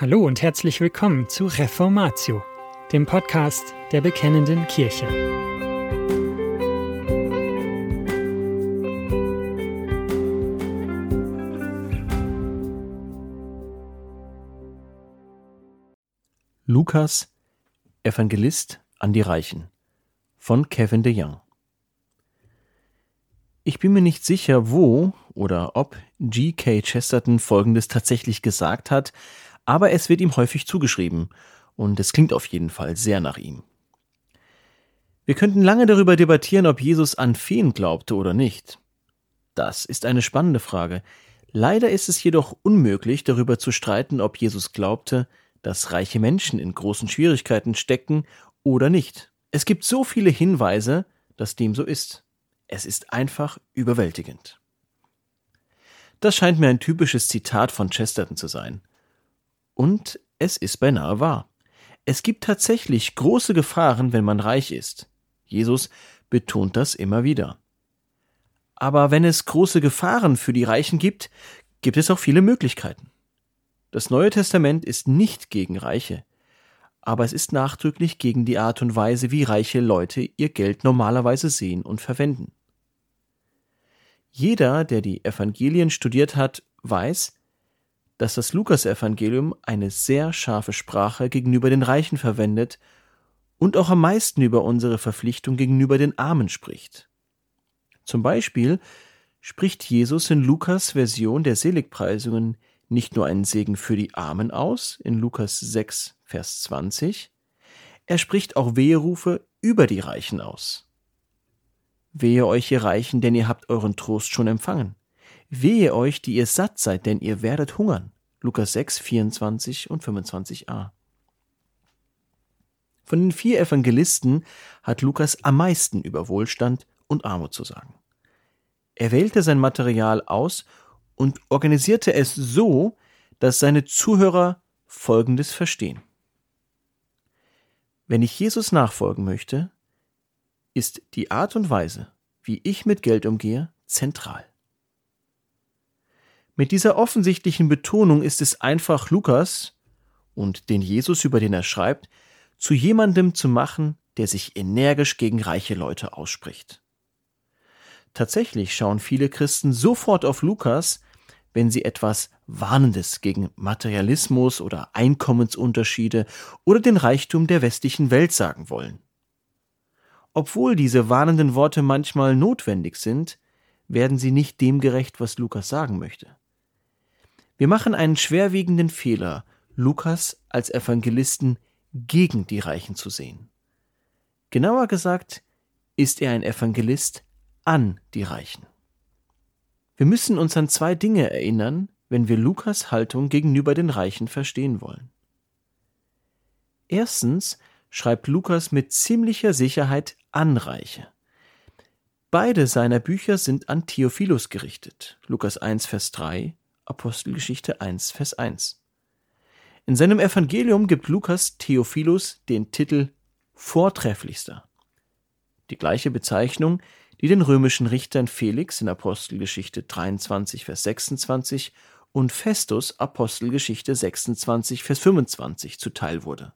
Hallo und herzlich willkommen zu Reformatio, dem Podcast der Bekennenden Kirche. Lukas, Evangelist an die Reichen von Kevin de Young. Ich bin mir nicht sicher, wo oder ob G.K. Chesterton Folgendes tatsächlich gesagt hat, aber es wird ihm häufig zugeschrieben, und es klingt auf jeden Fall sehr nach ihm. Wir könnten lange darüber debattieren, ob Jesus an Feen glaubte oder nicht. Das ist eine spannende Frage. Leider ist es jedoch unmöglich, darüber zu streiten, ob Jesus glaubte, dass reiche Menschen in großen Schwierigkeiten stecken oder nicht. Es gibt so viele Hinweise, dass dem so ist. Es ist einfach überwältigend. Das scheint mir ein typisches Zitat von Chesterton zu sein. Und es ist beinahe wahr. Es gibt tatsächlich große Gefahren, wenn man reich ist. Jesus betont das immer wieder. Aber wenn es große Gefahren für die Reichen gibt, gibt es auch viele Möglichkeiten. Das Neue Testament ist nicht gegen Reiche, aber es ist nachdrücklich gegen die Art und Weise, wie reiche Leute ihr Geld normalerweise sehen und verwenden. Jeder, der die Evangelien studiert hat, weiß, dass das Lukasevangelium eine sehr scharfe Sprache gegenüber den Reichen verwendet und auch am meisten über unsere Verpflichtung gegenüber den Armen spricht. Zum Beispiel spricht Jesus in Lukas Version der Seligpreisungen nicht nur einen Segen für die Armen aus, in Lukas 6, Vers 20, er spricht auch Weherufe über die Reichen aus. Wehe euch, ihr Reichen, denn ihr habt euren Trost schon empfangen. Wehe euch, die ihr satt seid, denn ihr werdet hungern. Lukas 6, 24 und 25a. Von den vier Evangelisten hat Lukas am meisten über Wohlstand und Armut zu sagen. Er wählte sein Material aus und organisierte es so, dass seine Zuhörer Folgendes verstehen. Wenn ich Jesus nachfolgen möchte, ist die Art und Weise, wie ich mit Geld umgehe, zentral. Mit dieser offensichtlichen Betonung ist es einfach Lukas und den Jesus, über den er schreibt, zu jemandem zu machen, der sich energisch gegen reiche Leute ausspricht. Tatsächlich schauen viele Christen sofort auf Lukas, wenn sie etwas Warnendes gegen Materialismus oder Einkommensunterschiede oder den Reichtum der westlichen Welt sagen wollen. Obwohl diese warnenden Worte manchmal notwendig sind, werden sie nicht dem gerecht, was Lukas sagen möchte. Wir machen einen schwerwiegenden Fehler, Lukas als Evangelisten gegen die Reichen zu sehen. Genauer gesagt ist er ein Evangelist an die Reichen. Wir müssen uns an zwei Dinge erinnern, wenn wir Lukas Haltung gegenüber den Reichen verstehen wollen. Erstens schreibt Lukas mit ziemlicher Sicherheit an Reiche. Beide seiner Bücher sind an Theophilus gerichtet. Lukas 1, Vers 3 Apostelgeschichte 1, Vers 1. In seinem Evangelium gibt Lukas Theophilus den Titel Vortrefflichster. Die gleiche Bezeichnung, die den römischen Richtern Felix in Apostelgeschichte 23, Vers 26 und Festus Apostelgeschichte 26, Vers 25 zuteil wurde.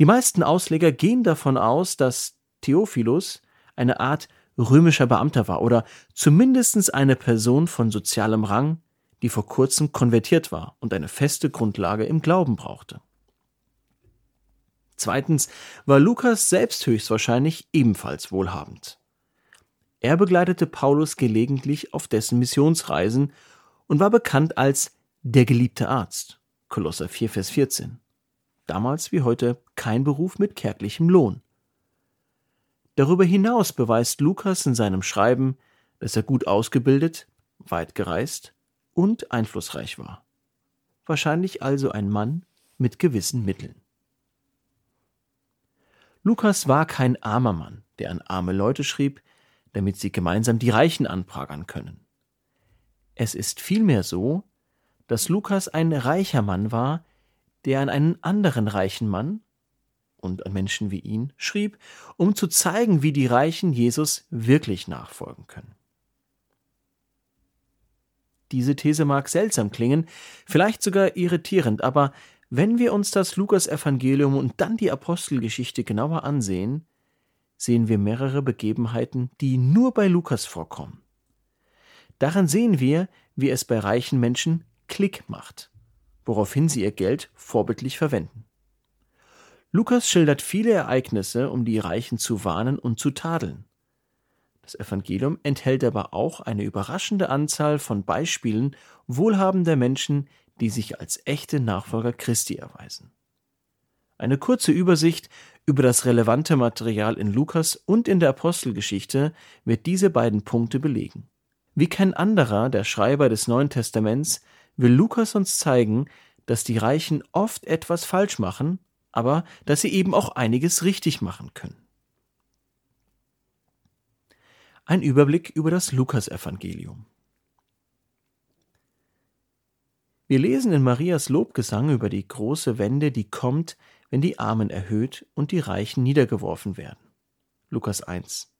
Die meisten Ausleger gehen davon aus, dass Theophilus eine Art römischer Beamter war oder zumindest eine Person von sozialem Rang, die vor kurzem konvertiert war und eine feste Grundlage im Glauben brauchte. Zweitens war Lukas selbst höchstwahrscheinlich ebenfalls wohlhabend. Er begleitete Paulus gelegentlich auf dessen Missionsreisen und war bekannt als der geliebte Arzt. Kolosser 4, Vers 14. Damals wie heute kein Beruf mit kärglichem Lohn. Darüber hinaus beweist Lukas in seinem Schreiben, dass er gut ausgebildet, weit gereist und einflussreich war. Wahrscheinlich also ein Mann mit gewissen Mitteln. Lukas war kein armer Mann, der an arme Leute schrieb, damit sie gemeinsam die Reichen anprangern können. Es ist vielmehr so, dass Lukas ein reicher Mann war, der an einen anderen reichen Mann, und an Menschen wie ihn schrieb, um zu zeigen, wie die Reichen Jesus wirklich nachfolgen können. Diese These mag seltsam klingen, vielleicht sogar irritierend, aber wenn wir uns das Lukas-Evangelium und dann die Apostelgeschichte genauer ansehen, sehen wir mehrere Begebenheiten, die nur bei Lukas vorkommen. Daran sehen wir, wie es bei reichen Menschen Klick macht, woraufhin sie ihr Geld vorbildlich verwenden. Lukas schildert viele Ereignisse, um die Reichen zu warnen und zu tadeln. Das Evangelium enthält aber auch eine überraschende Anzahl von Beispielen wohlhabender Menschen, die sich als echte Nachfolger Christi erweisen. Eine kurze Übersicht über das relevante Material in Lukas und in der Apostelgeschichte wird diese beiden Punkte belegen. Wie kein anderer, der Schreiber des Neuen Testaments, will Lukas uns zeigen, dass die Reichen oft etwas falsch machen, aber dass sie eben auch einiges richtig machen können. Ein Überblick über das Lukasevangelium. Wir lesen in Marias Lobgesang über die große Wende, die kommt, wenn die Armen erhöht und die Reichen niedergeworfen werden. Lukas 1.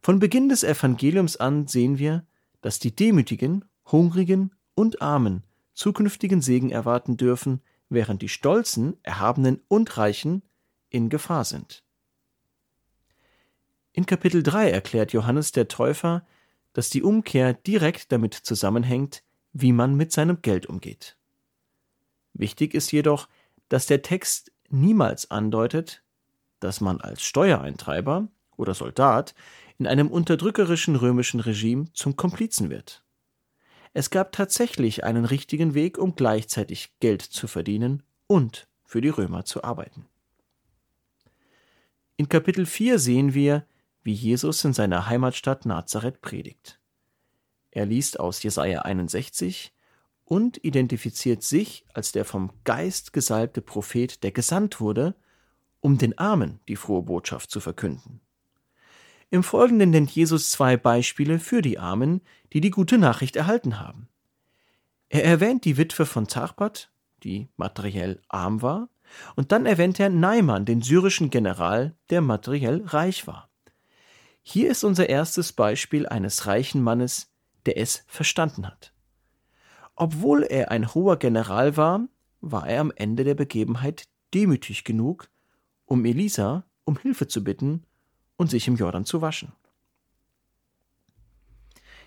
Von Beginn des Evangeliums an sehen wir, dass die Demütigen, Hungrigen und Armen zukünftigen Segen erwarten dürfen, während die Stolzen, Erhabenen und Reichen in Gefahr sind. In Kapitel 3 erklärt Johannes der Täufer, dass die Umkehr direkt damit zusammenhängt, wie man mit seinem Geld umgeht. Wichtig ist jedoch, dass der Text niemals andeutet, dass man als Steuereintreiber oder Soldat in einem unterdrückerischen römischen Regime zum Komplizen wird. Es gab tatsächlich einen richtigen Weg, um gleichzeitig Geld zu verdienen und für die Römer zu arbeiten. In Kapitel 4 sehen wir, wie Jesus in seiner Heimatstadt Nazareth predigt. Er liest aus Jesaja 61 und identifiziert sich als der vom Geist gesalbte Prophet, der gesandt wurde, um den Armen die frohe Botschaft zu verkünden. Im Folgenden nennt Jesus zwei Beispiele für die Armen, die die gute Nachricht erhalten haben. Er erwähnt die Witwe von Tarpat, die materiell arm war, und dann erwähnt er Naiman, den syrischen General, der materiell reich war. Hier ist unser erstes Beispiel eines reichen Mannes, der es verstanden hat. Obwohl er ein hoher General war, war er am Ende der Begebenheit demütig genug, um Elisa um Hilfe zu bitten und sich im Jordan zu waschen.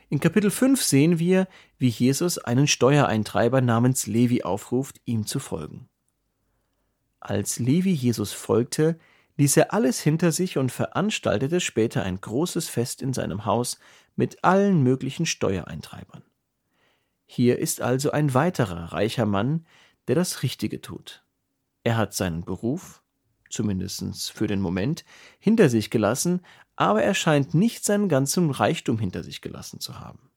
In Kapitel 5 sehen wir, wie Jesus einen Steuereintreiber namens Levi aufruft, ihm zu folgen. Als Levi Jesus folgte, ließ er alles hinter sich und veranstaltete später ein großes Fest in seinem Haus mit allen möglichen Steuereintreibern. Hier ist also ein weiterer reicher Mann, der das Richtige tut. Er hat seinen Beruf, zumindest für den Moment, hinter sich gelassen, aber er scheint nicht seinen ganzen Reichtum hinter sich gelassen zu haben.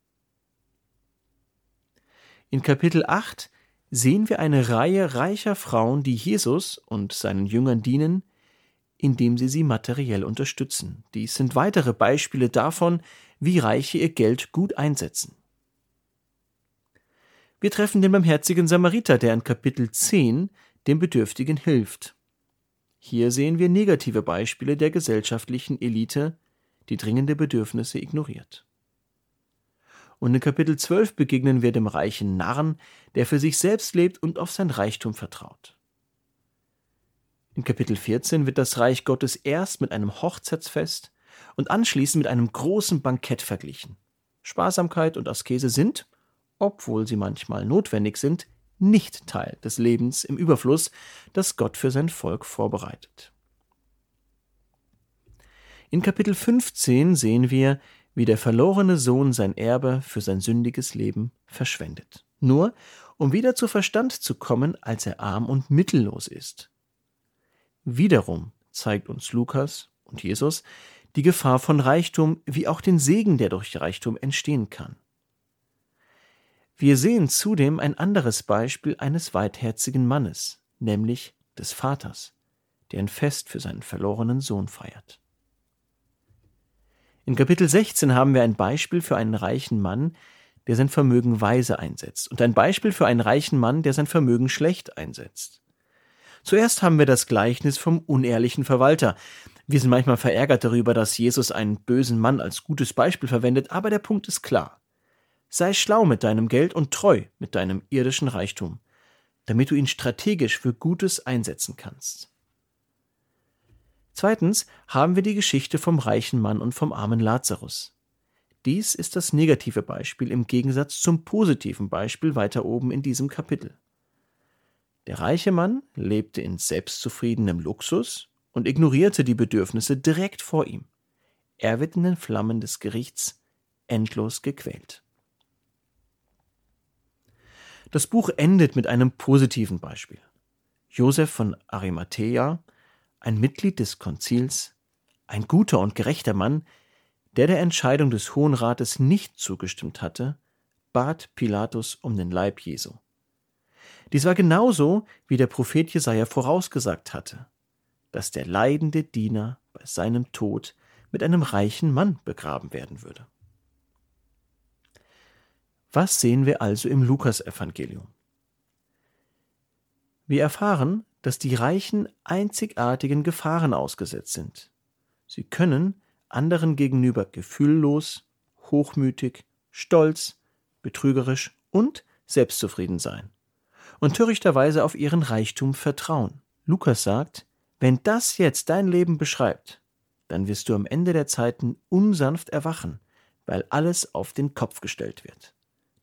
In Kapitel 8 sehen wir eine Reihe reicher Frauen, die Jesus und seinen Jüngern dienen, indem sie sie materiell unterstützen. Dies sind weitere Beispiele davon, wie Reiche ihr Geld gut einsetzen. Wir treffen den barmherzigen Samariter, der in Kapitel 10 dem Bedürftigen hilft. Hier sehen wir negative Beispiele der gesellschaftlichen Elite, die dringende Bedürfnisse ignoriert. Und in Kapitel 12 begegnen wir dem reichen Narren, der für sich selbst lebt und auf sein Reichtum vertraut. In Kapitel 14 wird das Reich Gottes erst mit einem Hochzeitsfest und anschließend mit einem großen Bankett verglichen. Sparsamkeit und Askese sind, obwohl sie manchmal notwendig sind, nicht Teil des Lebens im Überfluss, das Gott für sein Volk vorbereitet. In Kapitel 15 sehen wir, wie der verlorene Sohn sein Erbe für sein sündiges Leben verschwendet. Nur um wieder zu Verstand zu kommen, als er arm und mittellos ist. Wiederum zeigt uns Lukas und Jesus die Gefahr von Reichtum wie auch den Segen, der durch Reichtum entstehen kann. Wir sehen zudem ein anderes Beispiel eines weitherzigen Mannes, nämlich des Vaters, der ein Fest für seinen verlorenen Sohn feiert. In Kapitel 16 haben wir ein Beispiel für einen reichen Mann, der sein Vermögen weise einsetzt, und ein Beispiel für einen reichen Mann, der sein Vermögen schlecht einsetzt. Zuerst haben wir das Gleichnis vom unehrlichen Verwalter. Wir sind manchmal verärgert darüber, dass Jesus einen bösen Mann als gutes Beispiel verwendet, aber der Punkt ist klar. Sei schlau mit deinem Geld und treu mit deinem irdischen Reichtum, damit du ihn strategisch für Gutes einsetzen kannst. Zweitens haben wir die Geschichte vom reichen Mann und vom armen Lazarus. Dies ist das negative Beispiel im Gegensatz zum positiven Beispiel weiter oben in diesem Kapitel. Der reiche Mann lebte in selbstzufriedenem Luxus und ignorierte die Bedürfnisse direkt vor ihm. Er wird in den Flammen des Gerichts endlos gequält. Das Buch endet mit einem positiven Beispiel. Josef von Arimathea, ein Mitglied des Konzils, ein guter und gerechter Mann, der der Entscheidung des Hohen Rates nicht zugestimmt hatte, bat Pilatus um den Leib Jesu. Dies war genauso, wie der Prophet Jesaja vorausgesagt hatte, dass der leidende Diener bei seinem Tod mit einem reichen Mann begraben werden würde. Was sehen wir also im Lukasevangelium? Wir erfahren, dass die Reichen einzigartigen Gefahren ausgesetzt sind. Sie können anderen gegenüber gefühllos, hochmütig, stolz, betrügerisch und selbstzufrieden sein und törichterweise auf ihren Reichtum vertrauen. Lukas sagt, wenn das jetzt dein Leben beschreibt, dann wirst du am Ende der Zeiten unsanft erwachen, weil alles auf den Kopf gestellt wird.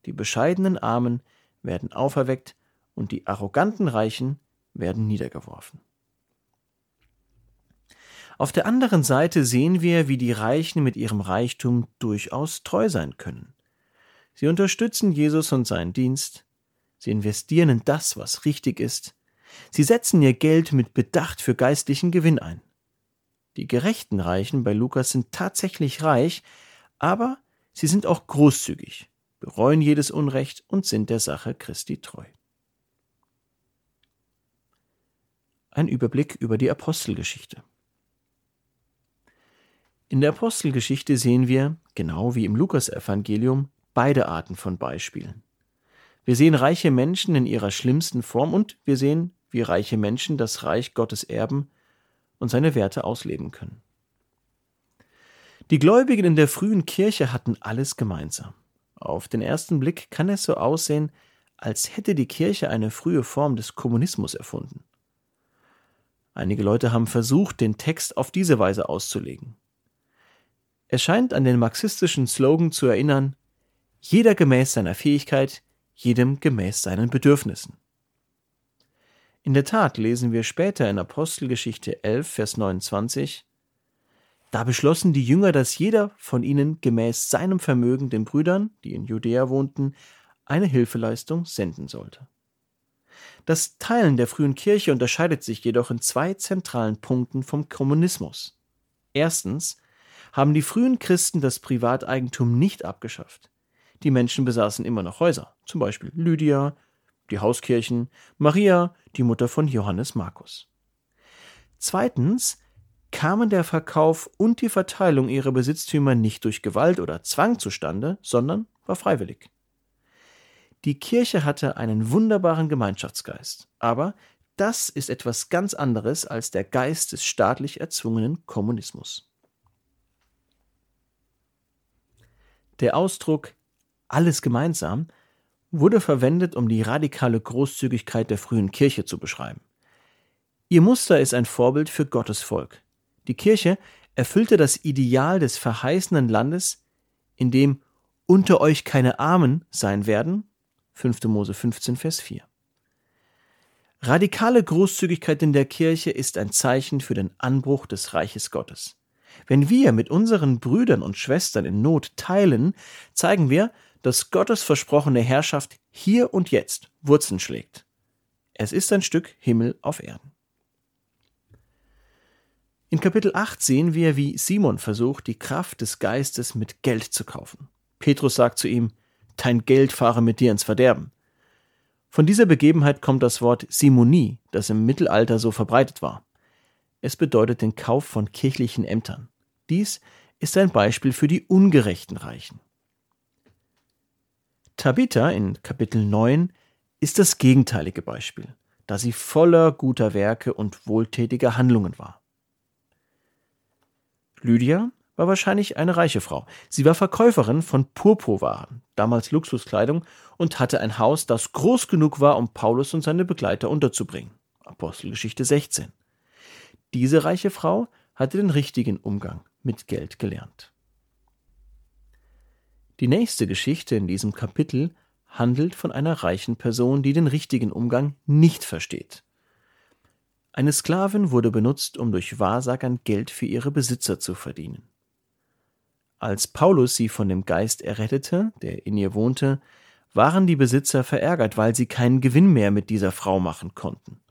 Die bescheidenen Armen werden auferweckt und die arroganten Reichen werden niedergeworfen. Auf der anderen Seite sehen wir, wie die Reichen mit ihrem Reichtum durchaus treu sein können. Sie unterstützen Jesus und seinen Dienst, sie investieren in das, was richtig ist, sie setzen ihr Geld mit Bedacht für geistlichen Gewinn ein. Die gerechten Reichen bei Lukas sind tatsächlich reich, aber sie sind auch großzügig, bereuen jedes Unrecht und sind der Sache Christi treu. Ein Überblick über die Apostelgeschichte. In der Apostelgeschichte sehen wir, genau wie im Lukasevangelium, beide Arten von Beispielen. Wir sehen reiche Menschen in ihrer schlimmsten Form und wir sehen, wie reiche Menschen das Reich Gottes erben und seine Werte ausleben können. Die Gläubigen in der frühen Kirche hatten alles gemeinsam. Auf den ersten Blick kann es so aussehen, als hätte die Kirche eine frühe Form des Kommunismus erfunden. Einige Leute haben versucht, den Text auf diese Weise auszulegen. Er scheint an den marxistischen Slogan zu erinnern, jeder gemäß seiner Fähigkeit, jedem gemäß seinen Bedürfnissen. In der Tat lesen wir später in Apostelgeschichte 11, Vers 29, da beschlossen die Jünger, dass jeder von ihnen gemäß seinem Vermögen den Brüdern, die in Judäa wohnten, eine Hilfeleistung senden sollte. Das Teilen der frühen Kirche unterscheidet sich jedoch in zwei zentralen Punkten vom Kommunismus. Erstens haben die frühen Christen das Privateigentum nicht abgeschafft. Die Menschen besaßen immer noch Häuser, zum Beispiel Lydia, die Hauskirchen, Maria, die Mutter von Johannes Markus. Zweitens kamen der Verkauf und die Verteilung ihrer Besitztümer nicht durch Gewalt oder Zwang zustande, sondern war freiwillig. Die Kirche hatte einen wunderbaren Gemeinschaftsgeist, aber das ist etwas ganz anderes als der Geist des staatlich erzwungenen Kommunismus. Der Ausdruck alles gemeinsam wurde verwendet, um die radikale Großzügigkeit der frühen Kirche zu beschreiben. Ihr Muster ist ein Vorbild für Gottes Volk. Die Kirche erfüllte das Ideal des verheißenen Landes, in dem unter euch keine Armen sein werden. 5. Mose 15, Vers 4. Radikale Großzügigkeit in der Kirche ist ein Zeichen für den Anbruch des Reiches Gottes. Wenn wir mit unseren Brüdern und Schwestern in Not teilen, zeigen wir, dass Gottes versprochene Herrschaft hier und jetzt Wurzeln schlägt. Es ist ein Stück Himmel auf Erden. In Kapitel 8 sehen wir, wie Simon versucht, die Kraft des Geistes mit Geld zu kaufen. Petrus sagt zu ihm, Dein Geld fahre mit dir ins Verderben. Von dieser Begebenheit kommt das Wort Simonie, das im Mittelalter so verbreitet war. Es bedeutet den Kauf von kirchlichen Ämtern. Dies ist ein Beispiel für die ungerechten Reichen. Tabitha in Kapitel 9 ist das gegenteilige Beispiel, da sie voller guter Werke und wohltätiger Handlungen war. Lydia war wahrscheinlich eine reiche Frau. Sie war Verkäuferin von Purpurwaren, damals Luxuskleidung, und hatte ein Haus, das groß genug war, um Paulus und seine Begleiter unterzubringen. Apostelgeschichte 16. Diese reiche Frau hatte den richtigen Umgang mit Geld gelernt. Die nächste Geschichte in diesem Kapitel handelt von einer reichen Person, die den richtigen Umgang nicht versteht. Eine Sklavin wurde benutzt, um durch Wahrsagern Geld für ihre Besitzer zu verdienen. Als Paulus sie von dem Geist errettete, der in ihr wohnte, waren die Besitzer verärgert, weil sie keinen Gewinn mehr mit dieser Frau machen konnten.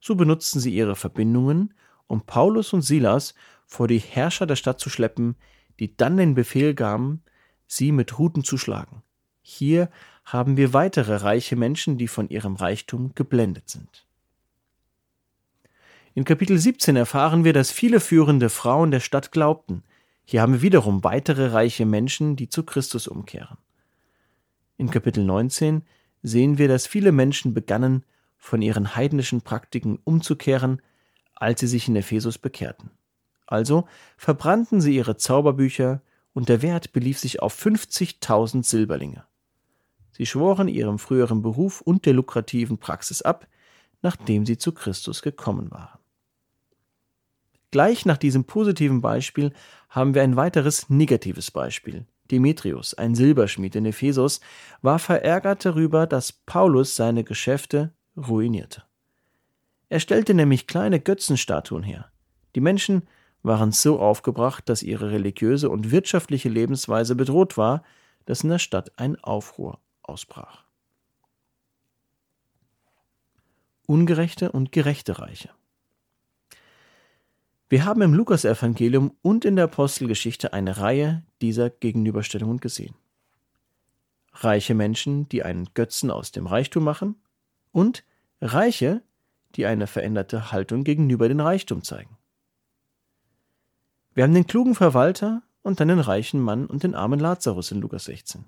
So benutzten sie ihre Verbindungen, um Paulus und Silas vor die Herrscher der Stadt zu schleppen, die dann den Befehl gaben, sie mit Ruten zu schlagen. Hier haben wir weitere reiche Menschen, die von ihrem Reichtum geblendet sind. In Kapitel 17 erfahren wir, dass viele führende Frauen der Stadt glaubten. Hier haben wir wiederum weitere reiche Menschen, die zu Christus umkehren. In Kapitel 19 sehen wir, dass viele Menschen begannen, von ihren heidnischen Praktiken umzukehren, als sie sich in Ephesus bekehrten. Also verbrannten sie ihre Zauberbücher und der Wert belief sich auf 50.000 Silberlinge. Sie schworen ihrem früheren Beruf und der lukrativen Praxis ab, nachdem sie zu Christus gekommen waren. Gleich nach diesem positiven Beispiel haben wir ein weiteres negatives Beispiel. Demetrius, ein Silberschmied in Ephesus, war verärgert darüber, dass Paulus seine Geschäfte ruinierte. Er stellte nämlich kleine Götzenstatuen her. Die Menschen waren so aufgebracht, dass ihre religiöse und wirtschaftliche Lebensweise bedroht war, dass in der Stadt ein Aufruhr ausbrach. Ungerechte und gerechte Reiche. Wir haben im Lukasevangelium und in der Apostelgeschichte eine Reihe dieser Gegenüberstellungen gesehen. Reiche Menschen, die einen Götzen aus dem Reichtum machen, und Reiche, die eine veränderte Haltung gegenüber dem Reichtum zeigen. Wir haben den klugen Verwalter und dann den reichen Mann und den armen Lazarus in Lukas 16.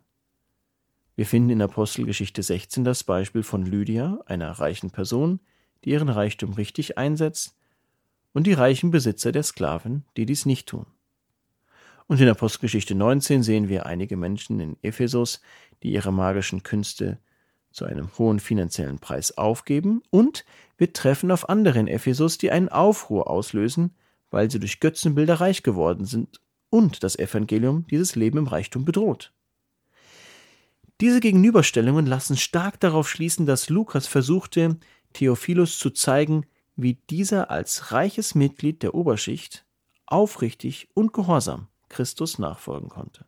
Wir finden in Apostelgeschichte 16 das Beispiel von Lydia, einer reichen Person, die ihren Reichtum richtig einsetzt und die reichen Besitzer der Sklaven, die dies nicht tun. Und in Apostelgeschichte 19 sehen wir einige Menschen in Ephesus, die ihre magischen Künste zu einem hohen finanziellen Preis aufgeben, und wir treffen auf andere in Ephesus, die einen Aufruhr auslösen, weil sie durch Götzenbilder reich geworden sind und das Evangelium dieses Leben im Reichtum bedroht. Diese Gegenüberstellungen lassen stark darauf schließen, dass Lukas versuchte, Theophilus zu zeigen, wie dieser als reiches Mitglied der Oberschicht aufrichtig und gehorsam Christus nachfolgen konnte.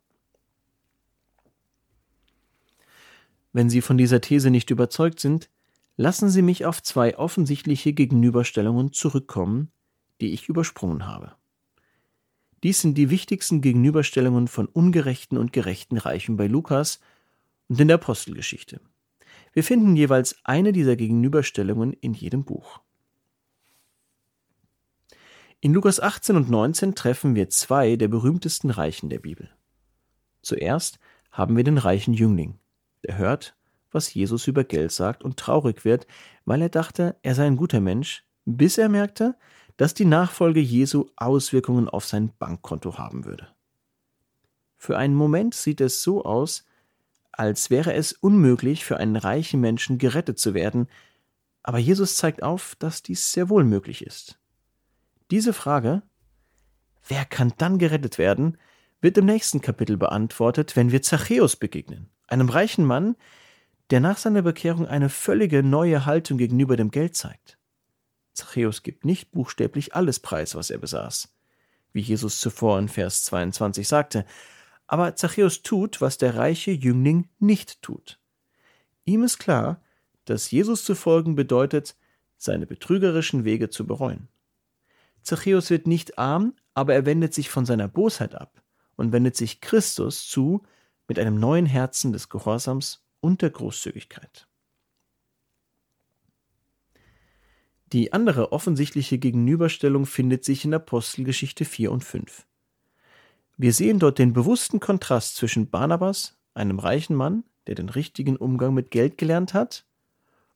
Wenn Sie von dieser These nicht überzeugt sind, lassen Sie mich auf zwei offensichtliche Gegenüberstellungen zurückkommen, die ich übersprungen habe. Dies sind die wichtigsten Gegenüberstellungen von ungerechten und gerechten Reichen bei Lukas und in der Apostelgeschichte. Wir finden jeweils eine dieser Gegenüberstellungen in jedem Buch. In Lukas 18 und 19 treffen wir zwei der berühmtesten Reichen der Bibel. Zuerst haben wir den reichen Jüngling, der hört, was Jesus über Geld sagt und traurig wird, weil er dachte, er sei ein guter Mensch, bis er merkte, dass die Nachfolge Jesu Auswirkungen auf sein Bankkonto haben würde. Für einen Moment sieht es so aus, als wäre es unmöglich für einen reichen Menschen gerettet zu werden, aber Jesus zeigt auf, dass dies sehr wohl möglich ist. Diese Frage, wer kann dann gerettet werden, wird im nächsten Kapitel beantwortet, wenn wir Zachäus begegnen, einem reichen Mann, der nach seiner Bekehrung eine völlige neue Haltung gegenüber dem Geld zeigt. Zachäus gibt nicht buchstäblich alles preis, was er besaß, wie Jesus zuvor in Vers 22 sagte, aber Zachäus tut, was der reiche Jüngling nicht tut. Ihm ist klar, dass Jesus zu folgen bedeutet, seine betrügerischen Wege zu bereuen. Zachäus wird nicht arm, aber er wendet sich von seiner Bosheit ab und wendet sich Christus zu mit einem neuen Herzen des Gehorsams und der Großzügigkeit. Die andere offensichtliche Gegenüberstellung findet sich in Apostelgeschichte 4 und 5. Wir sehen dort den bewussten Kontrast zwischen Barnabas, einem reichen Mann, der den richtigen Umgang mit Geld gelernt hat,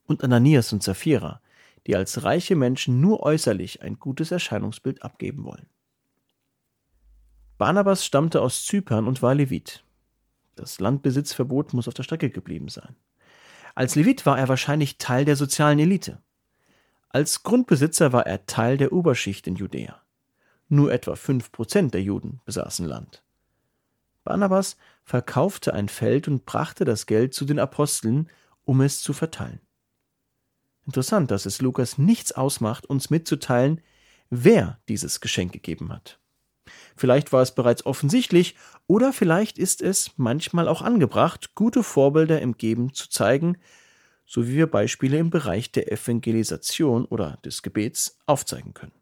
und Ananias und Sapphira, die als reiche Menschen nur äußerlich ein gutes Erscheinungsbild abgeben wollen. Barnabas stammte aus Zypern und war Levit. Das Landbesitzverbot muss auf der Strecke geblieben sein. Als Levit war er wahrscheinlich Teil der sozialen Elite. Als Grundbesitzer war er Teil der Oberschicht in Judäa. Nur etwa fünf Prozent der Juden besaßen Land. Barnabas verkaufte ein Feld und brachte das Geld zu den Aposteln, um es zu verteilen. Interessant, dass es Lukas nichts ausmacht, uns mitzuteilen, wer dieses Geschenk gegeben hat. Vielleicht war es bereits offensichtlich oder vielleicht ist es manchmal auch angebracht, gute Vorbilder im Geben zu zeigen, so wie wir Beispiele im Bereich der Evangelisation oder des Gebets aufzeigen können.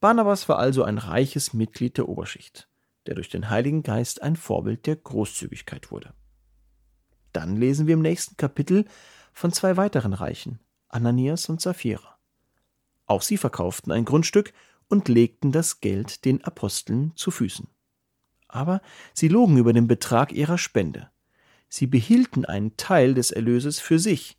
Barnabas war also ein reiches Mitglied der Oberschicht, der durch den Heiligen Geist ein Vorbild der Großzügigkeit wurde. Dann lesen wir im nächsten Kapitel von zwei weiteren Reichen, Ananias und Sapphira. Auch sie verkauften ein Grundstück und legten das Geld den Aposteln zu Füßen. Aber sie logen über den Betrag ihrer Spende. Sie behielten einen Teil des Erlöses für sich,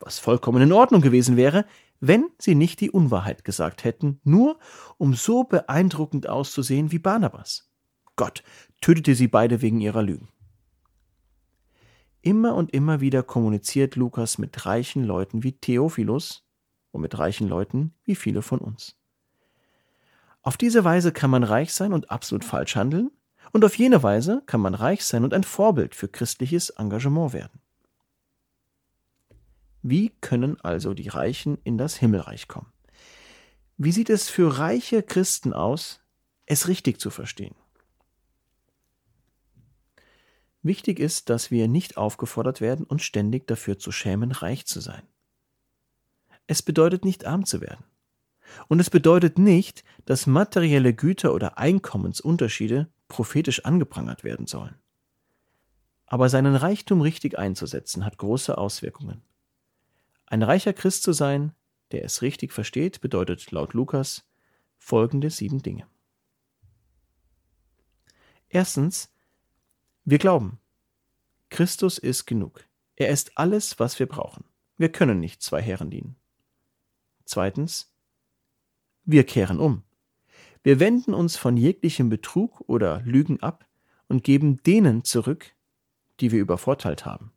was vollkommen in Ordnung gewesen wäre, wenn sie nicht die Unwahrheit gesagt hätten, nur um so beeindruckend auszusehen wie Barnabas. Gott tötete sie beide wegen ihrer Lügen. Immer und immer wieder kommuniziert Lukas mit reichen Leuten wie Theophilus und mit reichen Leuten wie viele von uns. Auf diese Weise kann man reich sein und absolut falsch handeln, und auf jene Weise kann man reich sein und ein Vorbild für christliches Engagement werden. Wie können also die Reichen in das Himmelreich kommen? Wie sieht es für reiche Christen aus, es richtig zu verstehen? Wichtig ist, dass wir nicht aufgefordert werden, uns ständig dafür zu schämen, reich zu sein. Es bedeutet nicht arm zu werden. Und es bedeutet nicht, dass materielle Güter oder Einkommensunterschiede prophetisch angeprangert werden sollen. Aber seinen Reichtum richtig einzusetzen hat große Auswirkungen. Ein reicher Christ zu sein, der es richtig versteht, bedeutet laut Lukas folgende sieben Dinge. Erstens, wir glauben. Christus ist genug. Er ist alles, was wir brauchen. Wir können nicht zwei Herren dienen. Zweitens, wir kehren um. Wir wenden uns von jeglichem Betrug oder Lügen ab und geben denen zurück, die wir übervorteilt haben.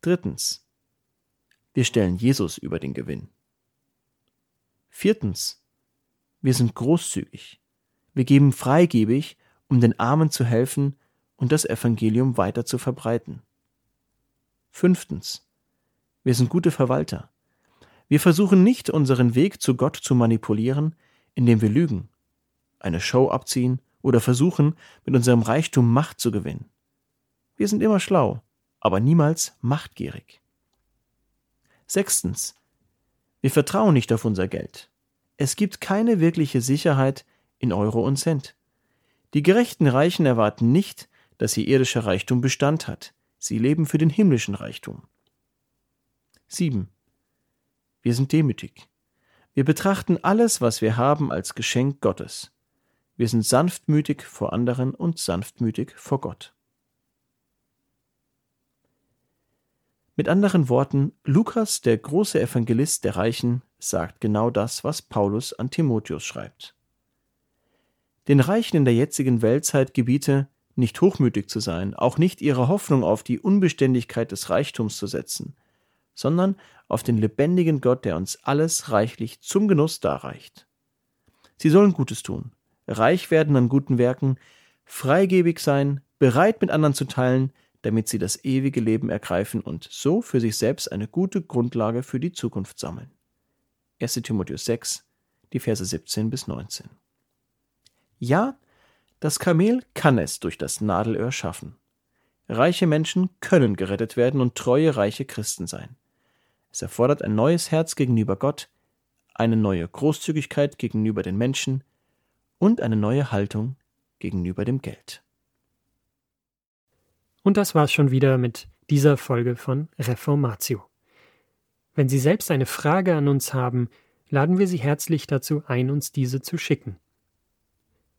Drittens. Wir stellen Jesus über den Gewinn. Viertens. Wir sind großzügig. Wir geben freigebig, um den Armen zu helfen und das Evangelium weiter zu verbreiten. Fünftens. Wir sind gute Verwalter. Wir versuchen nicht, unseren Weg zu Gott zu manipulieren, indem wir lügen, eine Show abziehen oder versuchen, mit unserem Reichtum Macht zu gewinnen. Wir sind immer schlau, aber niemals machtgierig. Sechstens. Wir vertrauen nicht auf unser Geld. Es gibt keine wirkliche Sicherheit in Euro und Cent. Die gerechten Reichen erwarten nicht, dass ihr irdischer Reichtum Bestand hat. Sie leben für den himmlischen Reichtum. 7. Wir sind demütig. Wir betrachten alles, was wir haben, als Geschenk Gottes. Wir sind sanftmütig vor anderen und sanftmütig vor Gott. Mit anderen Worten, Lukas, der große Evangelist der Reichen, sagt genau das, was Paulus an Timotheus schreibt. Den Reichen in der jetzigen Weltzeit gebiete, nicht hochmütig zu sein, auch nicht ihre Hoffnung auf die Unbeständigkeit des Reichtums zu setzen, sondern auf den lebendigen Gott, der uns alles reichlich zum Genuss darreicht. Sie sollen Gutes tun, reich werden an guten Werken, freigebig sein, bereit mit anderen zu teilen, damit sie das ewige Leben ergreifen und so für sich selbst eine gute Grundlage für die Zukunft sammeln. 1 Timotheus 6, die Verse 17 bis 19. Ja, das Kamel kann es durch das Nadelöhr schaffen. Reiche Menschen können gerettet werden und treue reiche Christen sein. Es erfordert ein neues Herz gegenüber Gott, eine neue Großzügigkeit gegenüber den Menschen und eine neue Haltung gegenüber dem Geld. Und das war's schon wieder mit dieser Folge von Reformatio. Wenn Sie selbst eine Frage an uns haben, laden wir Sie herzlich dazu ein, uns diese zu schicken.